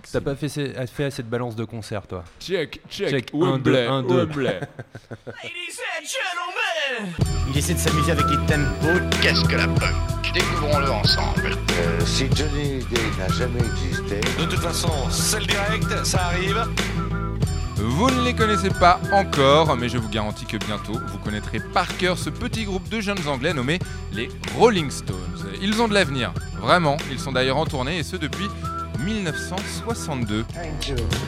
Maxime. T'as pas fait, assez- fait assez de balance de concert, toi Check, check, Check, un, deux, un, deux. Wembley. Il essaie de s'amuser avec les tempos. Qu'est-ce que la punk? Découvrons-le ensemble. Euh, si Johnny Day n'a jamais existé, De toute façon, c'est le direct, ça arrive. Vous ne les connaissez pas encore, mais je vous garantis que bientôt vous connaîtrez par cœur ce petit groupe de jeunes anglais nommé les Rolling Stones. Ils ont de l'avenir, vraiment. Ils sont d'ailleurs en tournée et ce depuis 1962.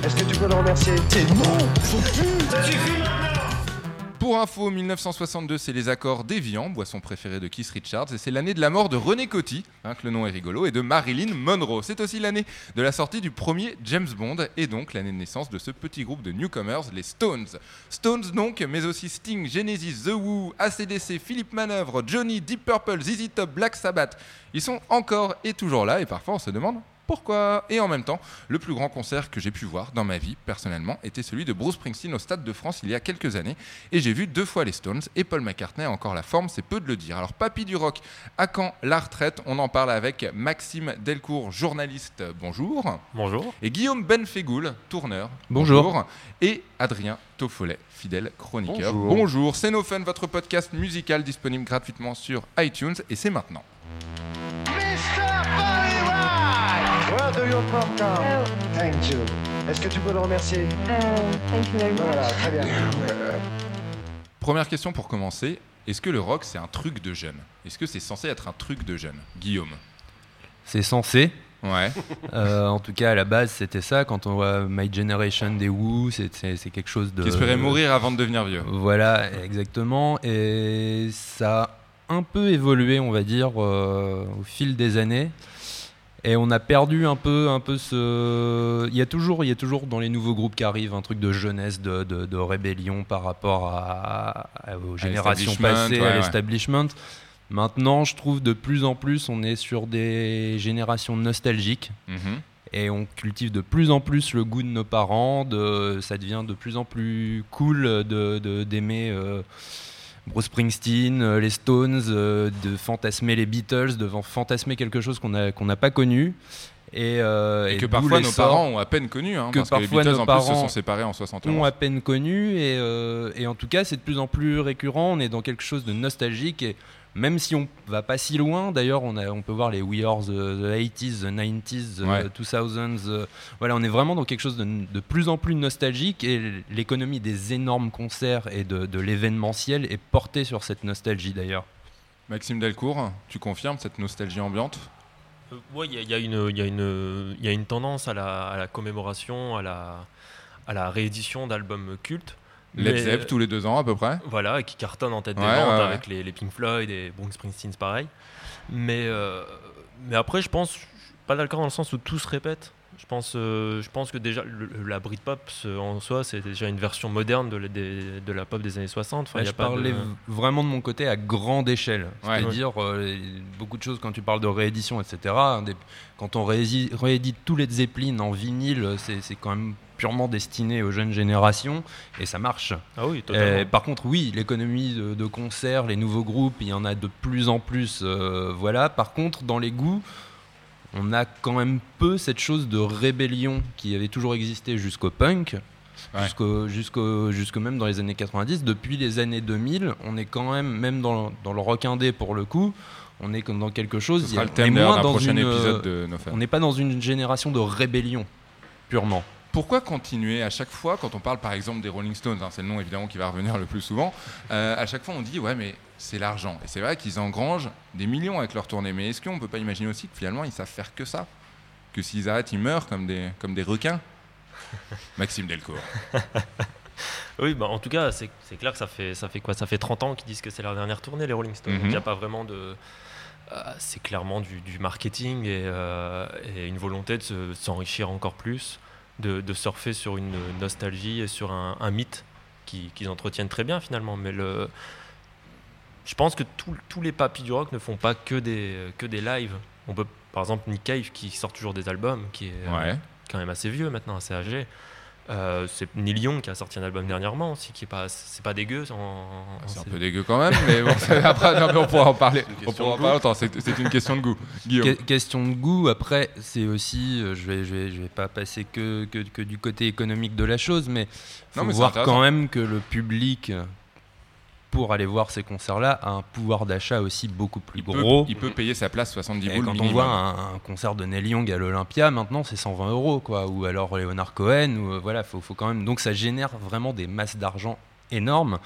est-ce que tu peux le remercier Pour info, 1962, c'est les accords d'Evian, boisson préférée de Keith Richards, et c'est l'année de la mort de René Coty, hein, que le nom est rigolo, et de Marilyn Monroe. C'est aussi l'année de la sortie du premier James Bond, et donc l'année de naissance de ce petit groupe de newcomers, les Stones. Stones donc, mais aussi Sting, Genesis, The Who, ACDC, Philippe Manœuvre, Johnny, Deep Purple, ZZ Top, Black Sabbath. Ils sont encore et toujours là, et parfois on se demande pourquoi Et en même temps, le plus grand concert que j'ai pu voir dans ma vie, personnellement, était celui de Bruce Springsteen au Stade de France il y a quelques années. Et j'ai vu deux fois les Stones et Paul McCartney a encore la forme, c'est peu de le dire. Alors, Papy du Rock, à quand la retraite? On en parle avec Maxime Delcourt, journaliste, bonjour. Bonjour. Et Guillaume Benfegoul, tourneur. Bonjour. Et Adrien Toffolet, fidèle chroniqueur. Bonjour. Bonjour. C'est No Fun, votre podcast musical disponible gratuitement sur iTunes. Et c'est maintenant. Where do you come from Thank you. Est-ce que tu peux le remercier? Voilà, très bien. Première question pour commencer. Est-ce que le rock, c'est un truc de jeune? Est-ce que c'est censé être un truc de jeune? Guillaume C'est censé. Ouais. Euh, en tout cas, à la base, c'était ça. Quand on voit My Generation des Who, c'est quelque chose de. Qui espérait mourir avant de devenir vieux. Voilà, exactement. Et ça a un peu évolué, on va dire, euh, au fil des années. Et on a perdu un peu, un peu ce. Il y a toujours, il y a toujours dans les nouveaux groupes qui arrivent un truc de jeunesse, de, de- de rébellion par rapport à, à- aux générations passées, ouais, à ouais. l'establishment. Maintenant, je trouve de plus en plus, on est sur des générations nostalgiques Mhm. et on cultive de plus en plus le goût de nos parents. De, ça devient de plus en plus cool de de- d'aimer euh, Bruce Springsteen, euh, les Stones, euh, de fantasmer les Beatles, de fantasmer quelque chose qu'on n'a pas connu. Et, euh, Et, et que parfois nos parents ont à peine connu, hein, que parce que les Beatles nos en plus se sont séparés en 71. ont à peine connu. Et, euh, et en tout cas, c'est de plus en plus récurrent. On est dans quelque chose de nostalgique. Et même si on va pas si loin, d'ailleurs, on, a- on peut voir les We Are the, the 80s, the 90s, the Ouais. 2000s. euh, voilà, on est vraiment dans quelque chose de, de plus en plus nostalgique. Et l'économie des énormes concerts et de, de l'événementiel est portée sur cette nostalgie d'ailleurs. Maxime Delcourt, tu confirmes cette nostalgie ambiante? Euh, ouais, il y, a- une- il y, a une- il y a une tendance à la, à la commémoration, à la, à la réédition d'albums cultes. Led Zepp tous les deux ans à peu près Voilà, et qui cartonne en tête des ventes ouais, ouais. avec les, les Pink Floyd et Bruce Springsteen, pareil. Mais, euh, mais après, je pense, je suis pas d'accord dans le sens où tout se répète. Je pense, euh, je pense que déjà, le- la Britpop en soi, c'est déjà une version moderne de, la- des- de la pop des années 60. Enfin, Ouais, il y a je pas parlais vraiment de mon côté à grande échelle. Ouais. C'est-à-dire, euh, beaucoup de choses quand tu parles de réédition, etc. des- quand on réédite, réédite tous les Zeppelin en vinyle, c'est quand même purement destiné aux jeunes générations et ça marche. Ah oui, totalement. Euh, par contre, oui, l'économie de, de concerts, les nouveaux groupes, il y en a de plus en plus. euh, voilà. Par contre, dans les goûts, on a quand même peu cette chose de rébellion qui avait toujours existé jusqu'au punk. Ouais. Jusqu'au, jusqu'au, jusque même dans les années 90, depuis les années 2000, on est quand même, même dans, dans le rock indé pour le coup, on est comme dans quelque chose. Ce sera a- le thème d'un prochain épisode de. On n'est pas dans une génération de rébellion, purement. Pourquoi continuer à chaque fois, quand on parle par exemple des Rolling Stones, hein, c'est le nom évidemment qui va revenir le plus souvent, euh, à chaque fois on dit ouais mais c'est l'argent. Et c'est vrai qu'ils engrangent des millions avec leur tournée. Mais est-ce qu'on peut pas imaginer aussi que finalement ils savent faire que ça? Que s'ils arrêtent, ils meurent comme des, comme des requins? Maxime Delcourt. Oui, bah, en tout cas, c'est clair que ça fait, ça fait quoi? Ça fait 30 ans qu'ils disent que c'est leur dernière tournée, les Rolling Stones. Mhm. Donc, Il n'y a pas vraiment de. euh, c'est clairement du, du marketing et, euh, et une volonté de se- s'enrichir encore plus, de, de surfer sur une nostalgie et sur un, un mythe qui- qu'ils entretiennent très bien finalement. Mais le, je pense que tous- tous les papis du rock ne font pas que des, que des lives. On peut, par exemple, Nick Cave qui sort toujours des albums, qui est euh, quand même assez vieux maintenant, assez âgé. Euh, c'est Neil Young qui a sorti un album dernièrement aussi, qui est pas, c'est pas dégueu. en- en- C'est un peu dégueu quand même, mais bon, après, non, mais on pourra en parler. On question pourra en de parler longtemps. C'est c'est une question de goût. Que- question de goût, après, c'est aussi, euh, je vais, je vais, je vais pas passer que, que, que du côté économique de la chose, mais faut Non, mais voir quand même que le public, pour aller voir ces concerts-là, a un pouvoir d'achat aussi beaucoup plus Il peut, gros. il peut payer sa place 70 Et boules quand on voit un, un concert de Neil Young à l'Olympia, maintenant c'est 120 euros, quoi. Ou alors Leonard Cohen, ou euh, voilà, faut, faut quand même. Donc ça génère vraiment des masses d'argent énormes.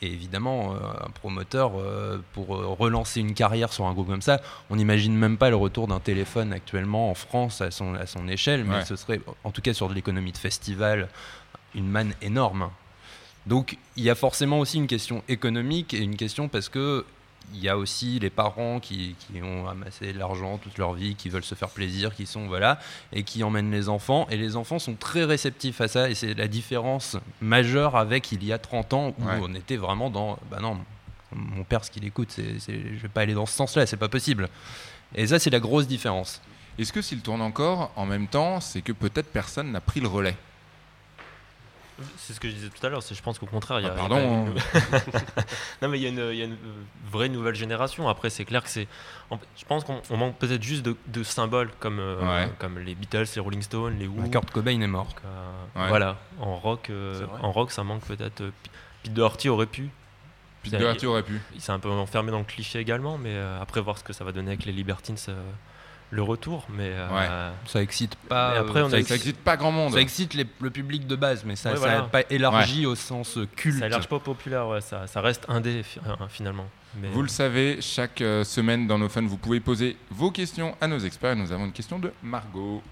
Et évidemment, euh, un promoteur, euh, pour relancer une carrière sur un groupe comme ça, on n'imagine même pas le retour d'un téléphone actuellement en France à son, à son échelle, mais Ouais. ce serait, en tout cas sur de l'économie de festival, une manne énorme. Donc il y a forcément aussi une question économique et une question parce que il y a aussi les parents qui, qui ont amassé de l'argent toute leur vie, qui veulent se faire plaisir, qui sont voilà, et qui emmènent les enfants. Et les enfants sont très réceptifs à ça. Et c'est la différence majeure avec il y a 30 ans où Ouais. on était vraiment dans bah non, mon père ce qu'il écoute, c'est, c'est- je vais pas aller dans ce sens-là, c'est pas possible. Et ça c'est la grosse différence. Est-ce que s'il tourne encore, en même temps, c'est que peut-être personne n'a pris le relais? C'est ce que je disais tout à l'heure. c'est- Je pense qu'au contraire, il y a. Ah, pardon, une- non, mais il y, a une- il y a une vraie nouvelle génération. Après, c'est clair que c'est. Je pense qu'on on manque peut-être juste de, de symboles comme, euh, Ouais. comme les Beatles, les Rolling Stones, les Who. Bah, Kurt Cobain est mort. Donc, euh, Ouais. Voilà. En rock, euh, en rock, ça manque peut-être. euh, Pete Doherty aurait pu. Pete Doherty aurait pu. Il s'est un peu enfermé dans le cliché également, mais euh, après voir ce que ça va donner avec les Libertines, euh, le retour. Mais euh, Ça excite pas. Mais après, euh, on ça, a- ex- Ça n'existe pas grand monde. ça excite les- le public de base, mais ça Ouais, n'a voilà. pas élargi au sens euh, culte. ça élarge pas populaire, ouais, ça, ça reste indé fi- euh, finalement. Mais, Vous le savez, chaque euh, semaine dans nos fans, vous pouvez poser vos questions à nos experts. Nous avons une question de Margot.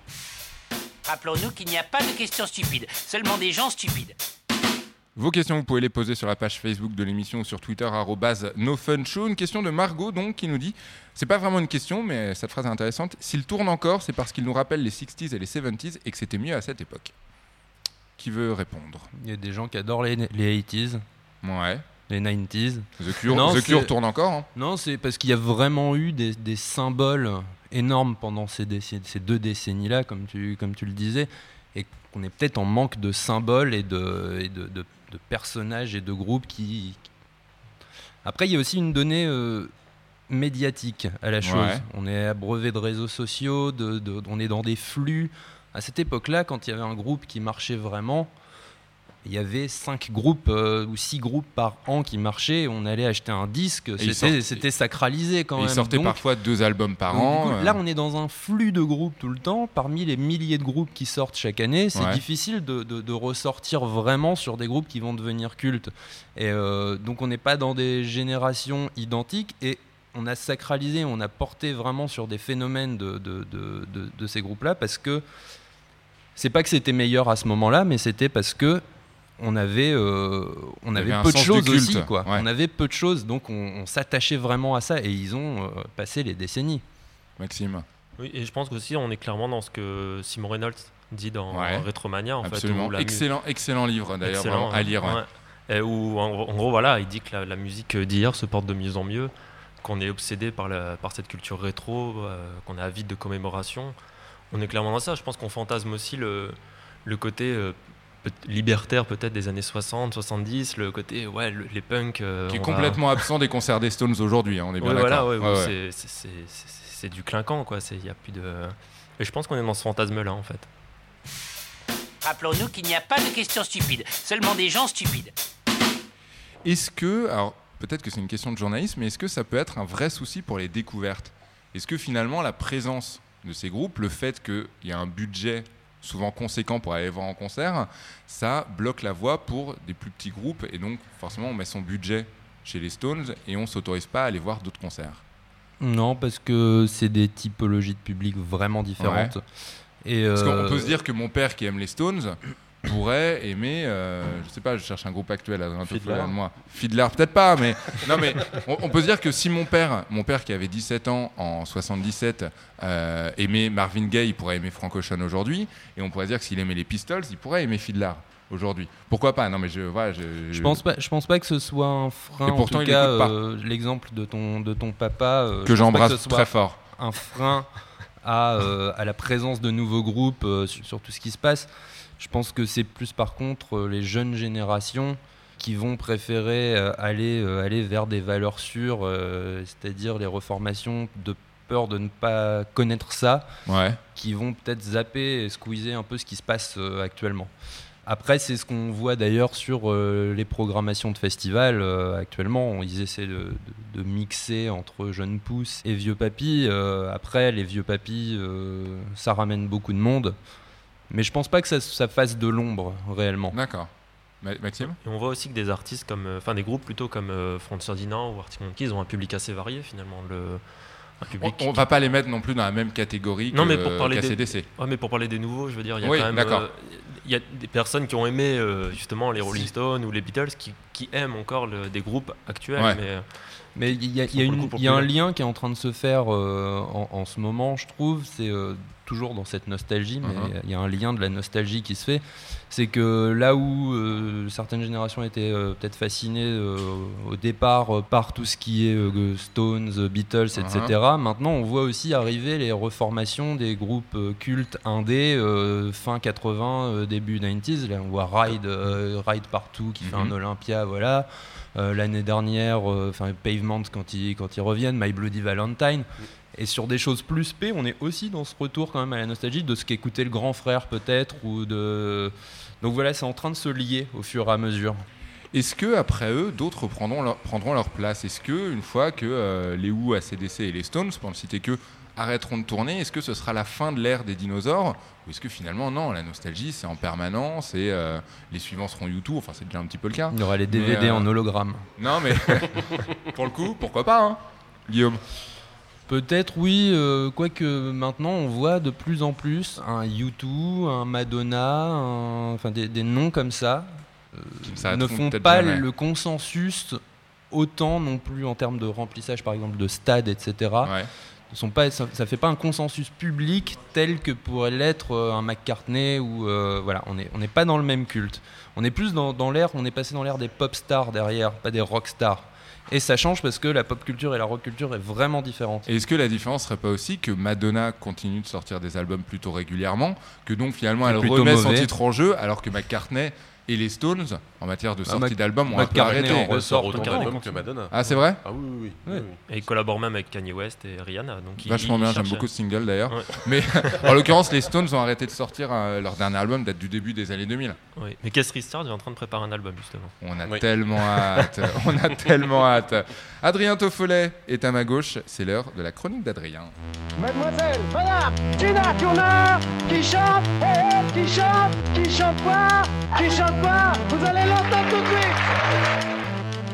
Rappelons-nous qu'il n'y a pas de questions stupides, seulement des gens stupides. Vos questions, vous pouvez les poser sur la page Facebook de l'émission ou sur Twitter, nofunshow. Une question de Margot, donc, qui nous dit c'est pas vraiment une question, mais cette phrase est intéressante. S'il tourne encore, c'est parce qu'il nous rappelle les 60s et les 70s et que c'était mieux à cette époque. Qui veut répondre? Il y a des gens qui adorent les, les 80s, Ouais. les 90s. The Cure, Non, The Cure tourne encore. hein. Non, c'est parce qu'il y a vraiment eu des, des symboles énormes pendant ces, deux décennies-là, comme tu, comme tu le disais, et qu'on est peut-être en manque de symboles et de, et de, de- de personnages et de groupes qui... Après, il y a aussi une donnée euh, médiatique à la chose. Ouais. On est abreuvé de réseaux sociaux, de, de- on est dans des flux. À cette époque-là, quand il y avait un groupe qui marchait vraiment, il y avait cinq groupes euh, ou six groupes par an qui marchaient. On allait acheter un disque. C'était sacralisé quand Et ils même. sortaient Donc- parfois deux albums par donc, an. coup, euh, Là, on est dans un flux de groupes tout le temps. Parmi les milliers de groupes qui sortent chaque année, c'est Ouais. difficile de, de- de ressortir vraiment sur des groupes qui vont devenir cultes. Et euh, donc, on n'est pas dans des générations identiques. Et on a sacralisé, on a porté vraiment sur des phénomènes de, de- de- de- de ces groupes-là parce que c'est pas que c'était meilleur à ce moment-là, mais c'était parce que on avait, euh, on avait peu de choses aussi, quoi. ouais. On avait peu de choses, donc on, on s'attachait vraiment à ça, et ils ont euh, passé les décennies. Maxime. Oui, et je pense qu'aussi on est clairement dans ce que Simon Reynolds dit dans Ouais. Retromania en Absolument. fait. la excellent, excellent livre d'ailleurs, à lire. ouais. ouais. Et où en, gros- en gros voilà, il dit que la, la musique d'hier se porte de mieux en mieux, qu'on est obsédé par, la, par cette culture rétro, euh, qu'on est avide de commémoration. On est clairement dans ça. Je pense qu'on fantasme aussi le, le côté euh, libertaire peut-être des années 60, 70, le côté ouais le- les punks. euh, Qui est complètement absent des concerts des Stones aujourd'hui, hein, on est bien Ouais, voilà, d'accord. ouais, Ouais, où ouais. c'est- du clinquant quoi. C'est il y a plus de. Et je pense qu'on est dans ce fantasme là en fait. Rappelons-nous qu'il n'y a pas de questions stupides, seulement des gens stupides. Est-ce que, alors peut-être que c'est une question de journalisme, mais est-ce que ça peut être un vrai souci pour les découvertes? Est-ce que finalement la présence de ces groupes, le fait qu'il y a un budget souvent conséquent pour aller voir en concert, ça bloque la voie pour des plus petits groupes et donc forcément on met son budget chez les Stones et on s'autorise pas à aller voir d'autres concerts. Non, parce que c'est des typologies de public vraiment différentes. Et Parce qu'on euh, peut se dire que mon père qui aime les Stones pourrait aimer, euh, je sais pas, je cherche un groupe actuel, Adrien Toffler, moi. Fiddler, peut-être pas, mais non, mais on, on peut se dire que si mon père, mon père qui avait 17 ans en 77, euh, aimait Marvin Gaye, il pourrait aimer Frank Ocean aujourd'hui, et on pourrait dire que s'il aimait les Pistols, il pourrait aimer Fiddler aujourd'hui. Pourquoi pas? Non, mais je, voilà, je, Je pense pas, je pense pas que ce soit un frein. Et pourtant, en il tout cas, écoute pas. euh, l'exemple de ton de ton papa euh, que j'embrasse très fort. un frein à, euh, à la présence de nouveaux groupes euh, sur, sur tout ce qui se passe. Je pense que c'est plus par contre euh, les jeunes générations qui vont préférer euh, aller, euh, aller vers des valeurs sûres, c'est-à-dire les reformations de peur de ne pas connaître ça, Ouais. qui vont peut-être zapper et squeezer un peu ce qui se passe actuellement. Après, c'est ce qu'on voit d'ailleurs sur euh, les programmations de festivals euh, actuellement. Ils essaient de, de- de mixer entre jeunes pousses et vieux papis. Euh, après, les vieux papis, ça ramène beaucoup de monde. Mais je pense pas que ça, ça fasse de l'ombre réellement. D'accord. Ma- Maxime? Et on voit aussi que des artistes comme, euh, enfin des groupes plutôt comme euh, Front Ferdinand ou Arctic Monkeys ont un public assez varié finalement. Le, un on, public. on va pas les mettre non plus dans la même catégorie Non, que mais pour parler KCDC. Ouais, mais pour parler des nouveaux, je veux dire, il y a Oui, quand même. d'accord. euh, Il y a des personnes qui ont aimé euh, justement les Rolling Stones ou les Beatles qui, qui aiment encore le- des groupes actuels. Ouais. Mais, Mais il y a, y a une- y un lien qui est en train de se faire euh, en, en ce moment, je trouve. C'est euh, toujours dans cette nostalgie, mais Mhm. il y a un lien de la nostalgie qui se fait. C'est que là où euh, certaines générations étaient euh, peut-être fascinées euh, au départ par tout ce qui est Stones, Beatles, etc., maintenant on voit aussi arriver les reformations des groupes cultes indés fin 80, euh, début 90s. Là, on voit Ride, Ride partout qui fait un Olympia, voilà. L'année dernière, enfin Pavement quand ils, quand ils reviennent, My Bloody Valentine. Et sur des choses plus P, on est aussi dans ce retour quand même à la nostalgie de ce qu'écoutait le grand frère peut-être ou de. Donc voilà, c'est en train de se lier au fur et à mesure. Est-ce que après eux, d'autres prendront leur, prendront leur place? Est-ce que une fois que euh, les Who, ACDC et les Stones, pour ne citer que, arrêteront de tourner, est-ce que ce sera la fin de l'ère des dinosaures? Ou est-ce que finalement, non, la nostalgie, c'est en permanence et euh, les suivants seront YouTube Enfin, c'est déjà un petit peu le cas. Il y aura les Mais, DVD euh, en hologramme. Non, mais pour le coup, pourquoi pas, hein Guillaume? Peut-être oui, euh, quoique maintenant on voit de plus en plus un U2, un Madonna, un- enfin des, des noms comme ça euh, ne ne font pas le consensus autant non plus en termes de remplissage par exemple de stades, etc. Ouais. Ne sont pas, ça, ça fait pas un consensus public tel que pourrait l'être euh, un McCartney ou euh, voilà, on n'est on n'est pas dans le même culte. On est plus dans, dans l'ère, on est passé dans l'ère des pop stars derrière, pas des rock stars. Et ça change parce que la pop culture et la rock culture est vraiment différente. Et est-ce que la différence serait pas aussi que Madonna continue de sortir des albums plutôt régulièrement, que donc finalement elle remet son titre en jeu, alors que McCartney et les Stones, en matière de Bah, sortie Mac- d'albums, ont un peu McCartney arrêté. en ressort autant d'albums que Madonna. Ah, c'est vrai Ah oui, oui, oui. Ouais. oui, oui. et ils collaborent même avec Kanye West et Rihanna. Donc Vachement bien, j'aime beaucoup ce single d'ailleurs. Ouais. Mais en l'occurrence, les Stones ont arrêté de sortir euh, leur dernier album, date du début des années 2000. Oui. Mais Keith Richards est en train de préparer un album justement. On a Oui. tellement hâte, on a tellement hâte. Adrien Toffolet est à ma gauche, c'est l'heure de la chronique d'Adrien. Mademoiselle, madame, Tina Turner, qui chante, eh, eh, qui chante, qui chante quoi, qui chante vous allez l'entendre tout de suite.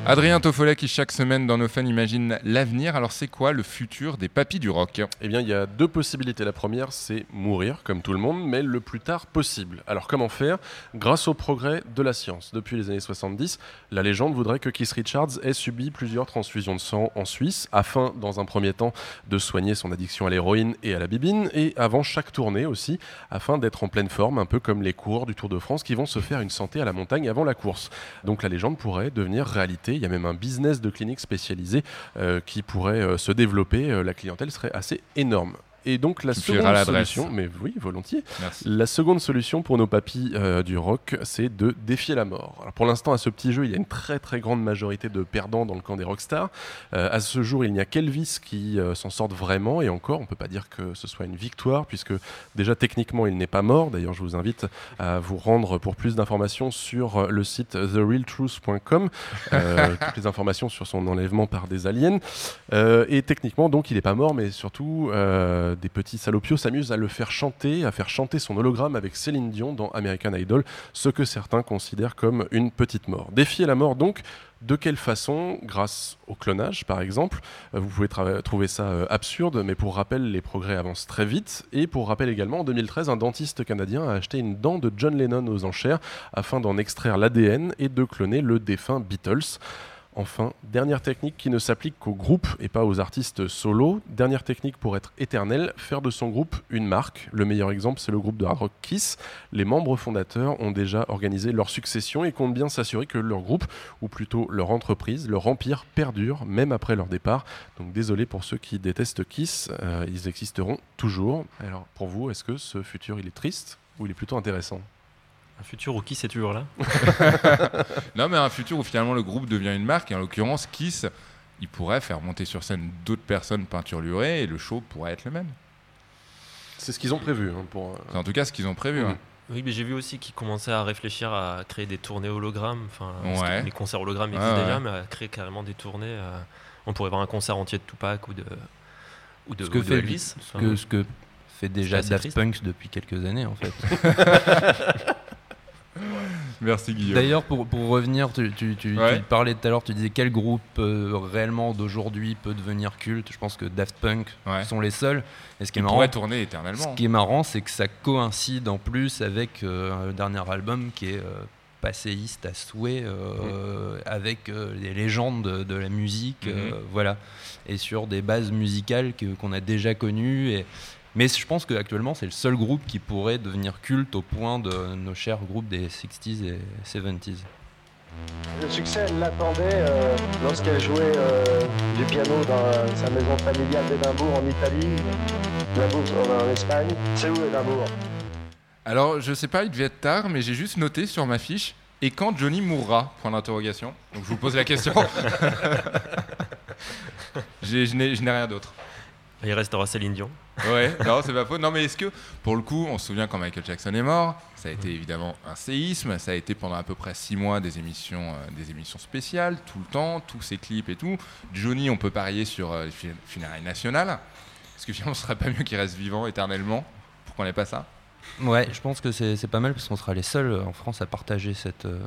Adrien Toffolet qui chaque semaine dans nos fans imagine l'avenir. Alors c'est quoi le futur des papis du rock? Eh bien, il y a deux possibilités. La première, c'est mourir, comme tout le monde, mais le plus tard possible. Alors, comment faire? Grâce au progrès de la science. Depuis les années 70, la légende voudrait que Keith Richards ait subi plusieurs transfusions de sang en Suisse, afin, dans un premier temps, de soigner son addiction à l'héroïne et à la bibine, et avant chaque tournée aussi, afin d'être en pleine forme, un peu comme les coureurs du Tour de France qui vont se faire une santé à la montagne avant la course. Donc, la légende pourrait devenir réalité. Il y a même un business de clinique spécialisé euh, qui pourrait euh, se développer. Euh, la clientèle serait assez énorme. Et donc la Tu seconde solution, mais oui, volontiers. Merci. La seconde solution pour nos papis euh, du rock, c'est de défier la mort. Alors pour l'instant, à ce petit jeu, il y a une très très grande majorité de perdants dans le camp des rockstars. Euh, à ce jour, il n'y a qu'Elvis qui euh, s'en sortent vraiment, et encore, on peut pas dire que ce soit une victoire, puisque déjà techniquement, il n'est pas mort. D'ailleurs, je vous invite à vous rendre pour plus d'informations sur euh, le site therealtruth.com, toutes les informations sur son enlèvement par des aliens. Et techniquement, donc, il n'est pas mort, mais surtout, des petits salopios s'amusent à le faire chanter, à faire chanter son hologramme avec Céline Dion dans American Idol, ce que certains considèrent comme une petite mort. Défier la mort, donc, de quelle façon Grâce au clonage, par exemple. Euh, Vous pouvez trouver ça euh, absurde, mais pour rappel, les progrès avancent très vite. Et pour rappel également, en 2013, un dentiste canadien a acheté une dent de John Lennon aux enchères afin d'en extraire l'ADN et de cloner le défunt Beatles. Enfin, dernière technique qui ne s'applique qu'aux groupes et pas aux artistes solo. Dernière technique pour être éternel, faire de son groupe une marque. Le meilleur exemple, c'est le groupe de hard rock Kiss. Les membres fondateurs ont déjà organisé leur succession et comptent bien s'assurer que leur groupe, ou plutôt leur entreprise, leur empire perdure même après leur départ. Donc désolé pour ceux qui détestent Kiss, euh, ils existeront toujours. Alors pour vous, est-ce que ce futur il est triste ou il est plutôt intéressant? Un futur où qui c'est toujours là Non, mais un futur où finalement le groupe devient une marque, et en l'occurrence, Kiss, il pourrait faire monter sur scène d'autres personnes peinturlurées et le show pourrait être le même. C'est ce qu'ils ont prévu hein, pour. euh, C'est en tout cas ce qu'ils ont prévu. Hein. Oui, mais j'ai vu aussi qu'ils commençaient à réfléchir à créer des tournées hologrammes. Enfin, Ouais. les concerts hologrammes existent déjà, mais à créer carrément des tournées. euh, on pourrait voir un concert entier de Tupac ou de ou de, Ce que ou de fait Elvis. ce Enfin, que, ce que fait déjà Daft. Punk depuis quelques années en fait. Merci Guillaume. D'ailleurs, pour, pour revenir, tu, tu, tu- Ouais. tu parlais tout à l'heure, tu disais quel groupe euh, réellement d'aujourd'hui peut devenir culte. Je pense que Daft Punk Ouais. sont les seuls. Et ce qui est marrant, tourner ce éternellement. qui est marrant, c'est que ça coïncide en plus avec euh, le dernier album qui est euh, passéiste à souhait, euh, avec euh, les légendes de, de la musique, Mhm. voilà, et sur des bases musicales qu'on a déjà connues. Et... Mais je pense qu'actuellement, c'est le seul groupe qui pourrait devenir culte au point de nos chers groupes des 60s et 70s. Le succès, elle l'attendait euh, lorsqu'elle jouait euh, du piano dans sa maison familiale d'Édimbourg en Italie, Édimbourg en Espagne. C'est où Édimbourg? Alors, je sais pas, il devait être tard, mais j'ai juste noté sur ma fiche. Et quand Johnny mourra? Point d'interrogation. Donc je vous pose la question. Je n'ai rien d'autre. Il restera Céline Dion. Ouais, non, c'est pas faux. Non, mais est-ce que, pour le coup, on se souvient quand Michael Jackson est mort, ça a été évidemment un séisme, ça a été pendant à peu près six mois des émissions, euh, des émissions spéciales, tout le temps, tous ces clips et tout. Johnny, on peut parier sur euh, funérailles nationales. Est-ce que finalement, ce serait pas mieux qu'il reste vivant éternellement pour qu'on n'ait pas ça? Ouais, je pense que c'est c'est pas mal parce qu'on sera les seuls euh, en France à partager cette, euh,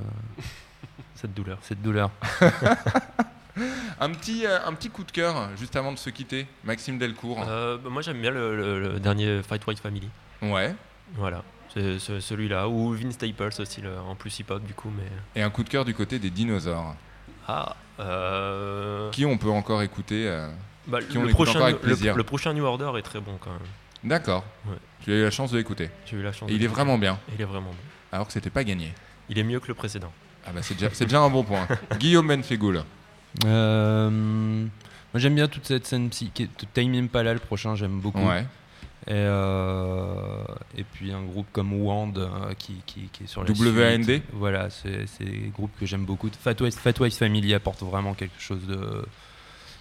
Cette douleur. cette douleur. un petit, euh, un petit coup de cœur, juste avant de se quitter, Maxime Delcourt. Euh, bah, moi j'aime bien le, le- le dernier Fight White Family. Ouais. Voilà. C'est c'est celui-là. Ou Vince Staples aussi, le- en plus hip-hop du coup. Mais... Et un coup de cœur du côté des dinosaures. Ah. euh, Qui on peut encore écouter bah, qui on le, prochain, encore avec plaisir. le prochain New Order est très bon quand même. D'accord. Ouais. Tu as eu la chance de l'écouter. J'ai eu la chance. Et il est vraiment bien, Il est vraiment bon. alors que c'était pas gagné. Il est mieux que le précédent. Ah bah c'est déjà, c'est déjà un bon point. Guillaume Benfegoul. Euh, moi j'aime bien toute cette scène psyché. Time Impala, le prochain, j'aime beaucoup. Ouais. Et, euh, et puis un groupe comme Wand euh, qui, qui, qui est sur la WAND? Voilà, c'est des groupes que j'aime beaucoup. Fat West Family apporte vraiment quelque chose de,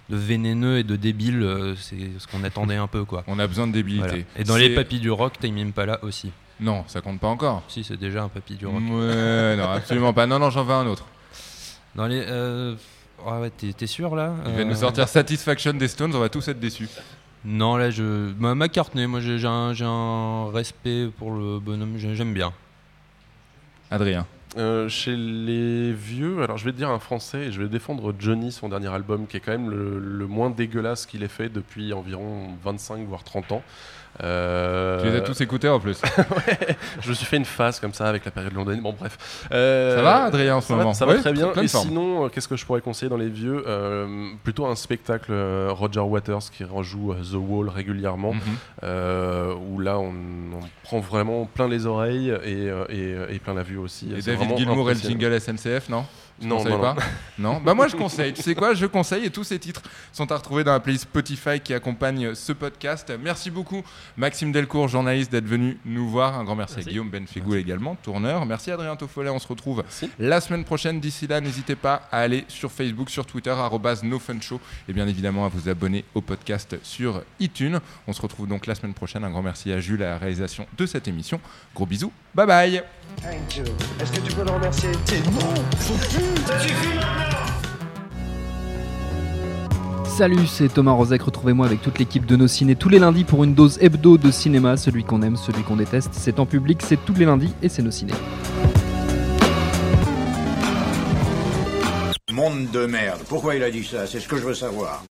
de vénéneux et de débile. euh, C'est ce qu'on attendait un peu. quoi. On a besoin de débilité. Et dans les C'est- papilles du rock, Time Impala aussi. Non, ça compte pas encore. Si, c'est déjà un papy du rock. Ouais, non, absolument pas. Non, non, j'en veux un autre. Dans les. euh, ah ouais, t'es t'es sûr là Il va Euh, nous sortir Satisfaction des Stones, on va tous être déçus. Non, là, je. Ma McCartney, moi j'ai j'ai un, j'ai un respect pour le bonhomme, j'ai- j'aime bien. Adrien. Euh, chez les vieux, alors je vais te dire un français et je vais défendre Johnny, son dernier album, qui est quand même le, le moins dégueulasse qu'il ait fait depuis environ 25 voire 30 ans. Euh, Tu les as tous écoutés en plus. ouais, je me suis fait une phase comme ça avec la période londonienne. Bon, bref. Euh, Ça va, Adrien, en ce ça va- moment Ça va très bien. Et sinon, euh, qu'est-ce que je pourrais conseiller dans les vieux Euh, Plutôt un spectacle Roger Waters qui rejoue The Wall régulièrement, Mhm. où là on, on prend vraiment plein les oreilles et, et, et plein la vue aussi. Et David Gilmour et le jingle SNCF, non? Non, non, pas non. non Bah moi je conseille. Tu sais quoi? Je conseille et tous ces titres sont à retrouver dans la playlist Spotify qui accompagne ce podcast. Merci beaucoup Maxime Delcourt, journaliste, d'être venu nous voir. Un grand merci, Merci. à Guillaume Benfigou également, tourneur. Merci Adrien Toffolet. On se retrouve Merci. la semaine prochaine. D'ici là, n'hésitez pas à aller sur Facebook, sur Twitter, arrobase NoFunShow et bien évidemment à vous abonner au podcast sur iTunes. On se retrouve donc la semaine prochaine. Un grand merci à Jules à la réalisation de cette émission. Gros bisous. Bye bye. Thank you. Est-ce que tu peux le remercier? Salut, c'est Thomas Rozek. Retrouvez-moi avec toute l'équipe de nos ciné tous les lundis pour une dose hebdo de cinéma. Celui qu'on aime, celui qu'on déteste. C'est en public, c'est tous les lundis et c'est nos ciné. Monde de merde. Pourquoi il a dit ça? C'est ce que je veux savoir.